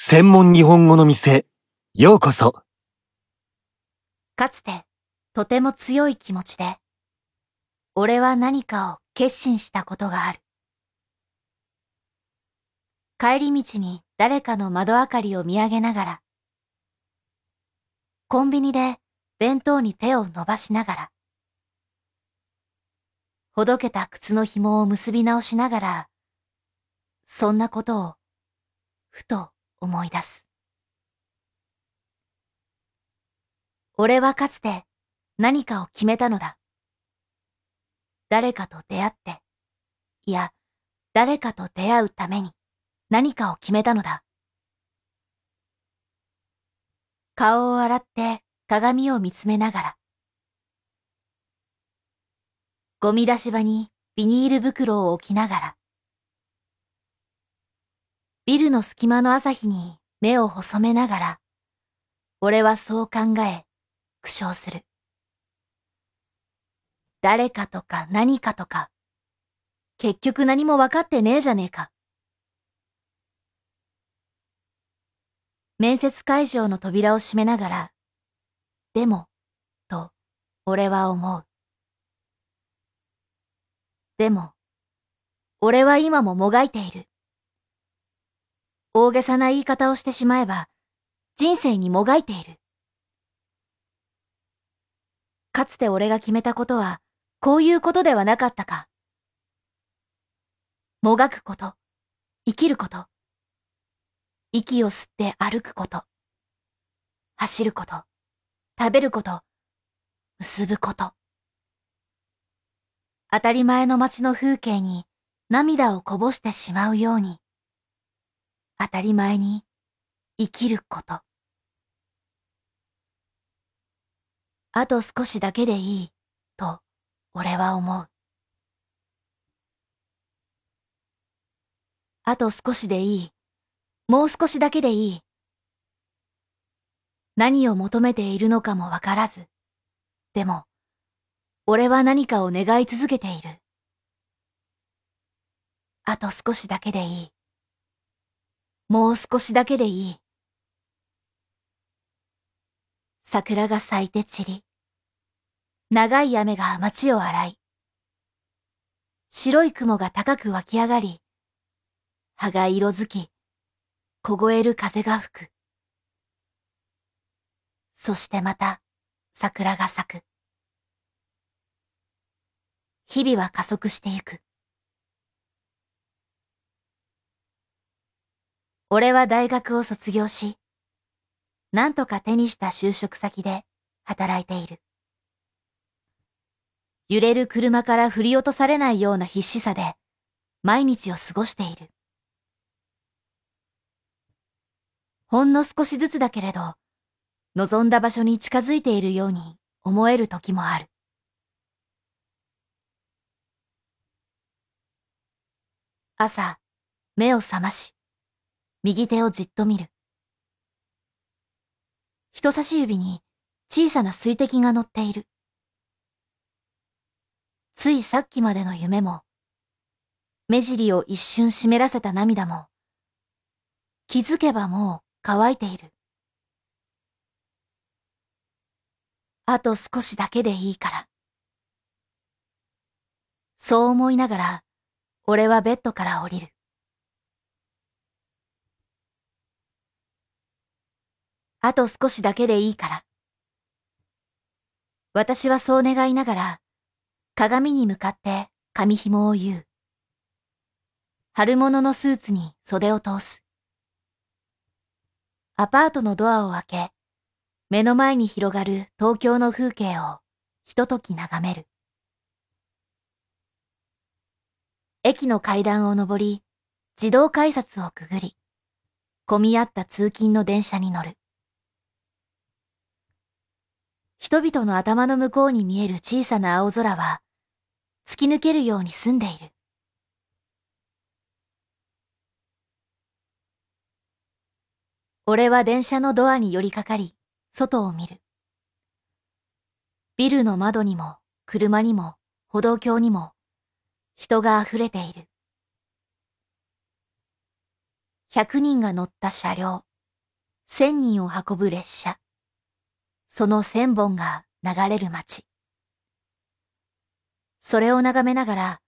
専門日本語の店、ようこそ。かつて、とても強い気持ちで、俺は何かを決心したことがある。帰り道に誰かの窓明かりを見上げながら、コンビニで弁当に手を伸ばしながら、ほどけた靴の紐を結び直しながら、そんなことを、ふと思い出す。俺はかつて何かを決めたのだ。誰かと出会って、いや、誰かと出会うために何かを決めたのだ。顔を洗って鏡を見つめながら、ゴミ出し場にビニール袋を置きながら、ビルの隙間の朝日に目を細めながら、俺はそう考え、苦笑する。誰かとか何かとか、結局何も分かってねえじゃねえか。面接会場の扉を閉めながら、でも、と、俺は思う。でも、俺は今ももがいている。大げさな言い方をしてしまえば、人生にもがいている。かつて俺が決めたことは、こういうことではなかったか。もがくこと、生きること、息を吸って歩くこと、走ること、食べること、結ぶこと。当たり前の街の風景に涙をこぼしてしまうように、当たり前に生きること。あと少しだけでいい、と俺は思う。あと少しでいい、もう少しだけでいい。何を求めているのかもわからず、でも、俺は何かを願い続けている。あと少しだけでいい。もう少しだけでいい。桜が咲いて散り、長い雨が街を洗い、白い雲が高く湧き上がり、葉が色づき、凍える風が吹く。そしてまた桜が咲く。日々は加速してゆく。俺は大学を卒業し、なんとか手にした就職先で働いている。揺れる車から振り落とされないような必死さで毎日を過ごしている。ほんの少しずつだけれど、望んだ場所に近づいているように思える時もある。朝、目を覚まし、右手をじっと見る。人差し指に小さな水滴が乗っている。ついさっきまでの夢も、目尻を一瞬湿らせた涙も、気づけばもう乾いている。あと少しだけでいいから。そう思いながら、俺はベッドから降りる。あと少しだけでいいから。私はそう願いながら、鏡に向かって髪紐を言う。春物のスーツに袖を通す。アパートのドアを開け、目の前に広がる東京の風景をひととき眺める。駅の階段を上り、自動改札をくぐり、混み合った通勤の電車に乗る。人々の頭の向こうに見える小さな青空は、突き抜けるように澄んでいる。俺は電車のドアに寄りかかり、外を見る。ビルの窓にも、車にも、歩道橋にも、人が溢れている。100人が乗った車両。千人を運ぶ列車。その千本が流れる街。それを眺めながら、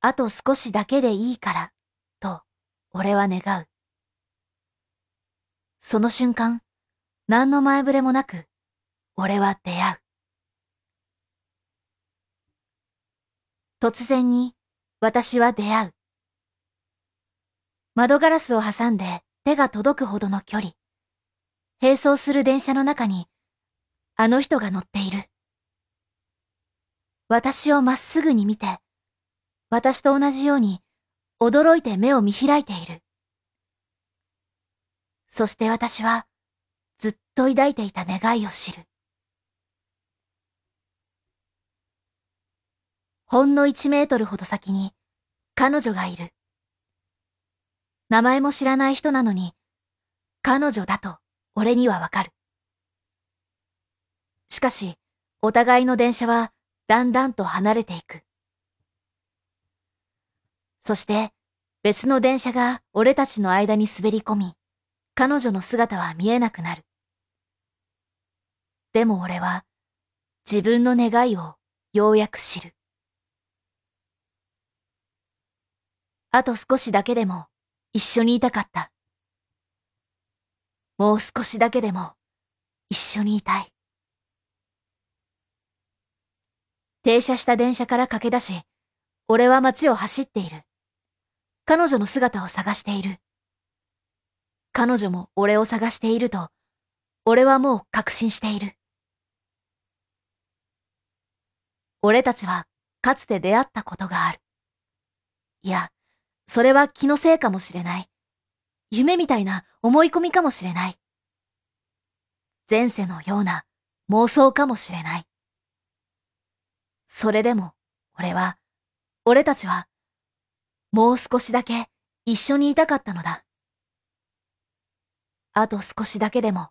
あと少しだけでいいから、と俺は願う。その瞬間、何の前触れもなく、俺は出会う。突然に、私は出会う。窓ガラスを挟んで手が届くほどの距離。並走する電車の中に、あの人が乗っている。私をまっすぐに見て、私と同じように驚いて目を見開いている。そして私はずっと抱いていた願いを知る。ほんの1メートルほど先に彼女がいる。名前も知らない人なのに、彼女だと俺にはわかる。しかし、お互いの電車はだんだんと離れていく。そして別の電車が俺たちの間に滑り込み、彼女の姿は見えなくなる。でも俺は自分の願いをようやく知る。あと少しだけでも一緒にいたかった。もう少しだけでも一緒にいたい。停車した電車から駆け出し、俺は街を走っている。彼女の姿を探している。彼女も俺を探していると、俺はもう確信している。俺たちはかつて出会ったことがある。いや、それは気のせいかもしれない。夢みたいな思い込みかもしれない。前世のような妄想かもしれない。それでも、俺は、俺たちは、もう少しだけ一緒にいたかったのだ。あと少しだけでも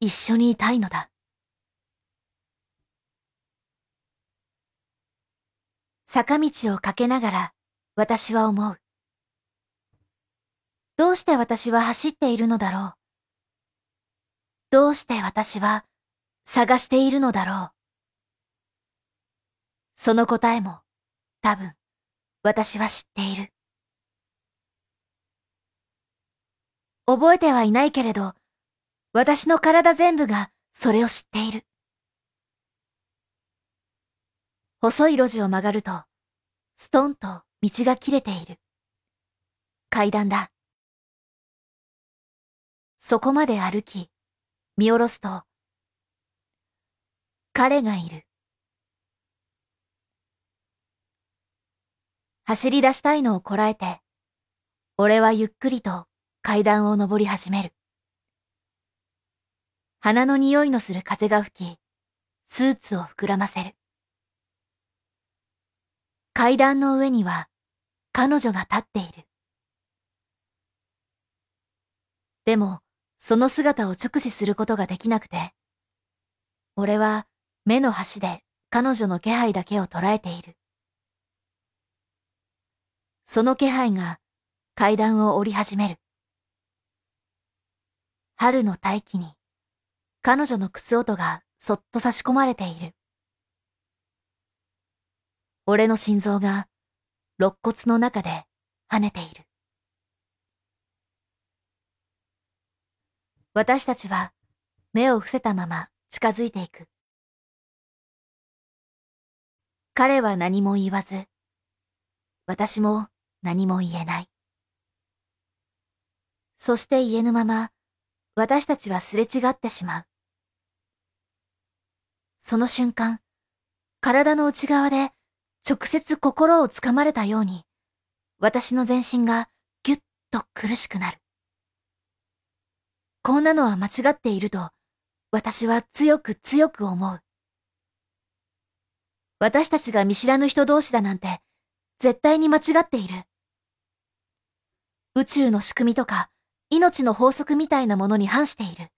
一緒にいたいのだ。坂道を駆けながら私は思う。どうして私は走っているのだろう。どうして私は探しているのだろう。その答えも多分私は知っている。覚えてはいないけれど、私の体全部がそれを知っている。細い路地を曲がると、ストンと道が切れている。階段だ。そこまで歩き、見下ろすと、彼がいる。走り出したいのをこらえて、俺はゆっくりと階段を登り始める。花の匂いのする風が吹き、スーツを膨らませる。階段の上には彼女が立っている。でも、その姿を直視することができなくて、俺は目の端で彼女の気配だけを捉えている。その気配が階段を降り始める。春の大気に彼女の靴音がそっと差し込まれている。俺の心臓が肋骨の中で跳ねている。私たちは目を伏せたまま近づいていく。彼は何も言わず、私も何も言えない。そして言えぬまま私たちはすれ違ってしまう。その瞬間、体の内側で直接心をつかまれたように、私の全身がぎゅっと苦しくなる。こんなのは間違っていると、私は強く強く思う。私たちが見知らぬ人同士だなんて、絶対に間違っている。宇宙の仕組みとか、命の法則みたいなものに反している。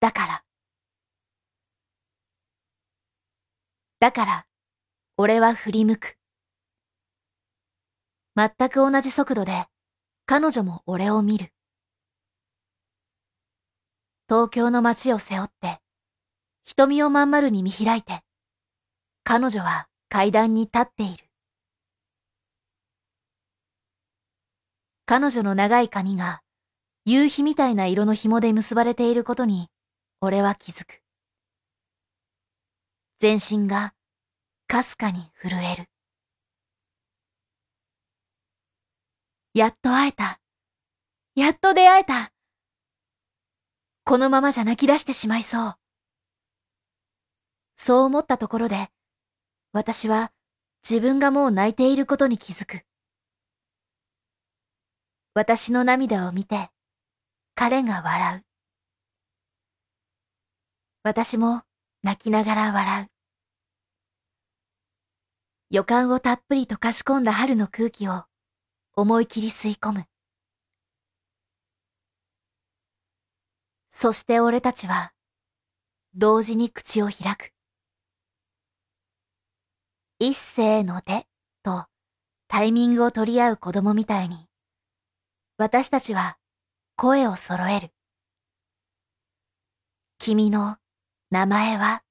だから。だから、俺は振り向く。全く同じ速度で、彼女も俺を見る。東京の街を背負って、瞳をまん丸に見開いて、彼女は階段に立っている。彼女の長い髪が夕日みたいな色の紐で結ばれていることに、俺は気づく。全身がかすかに震える。やっと会えた。やっと出会えた。このままじゃ泣き出してしまいそう。そう思ったところで、私は自分がもう泣いていることに気づく。私の涙を見て、彼が笑う。私も泣きながら笑う。予感をたっぷりとかし込んだ春の空気を思い切り吸い込む。そして俺たちは同時に口を開く。一斉のでとタイミングを取り合う子供みたいに私たちは声を揃える。君の名前は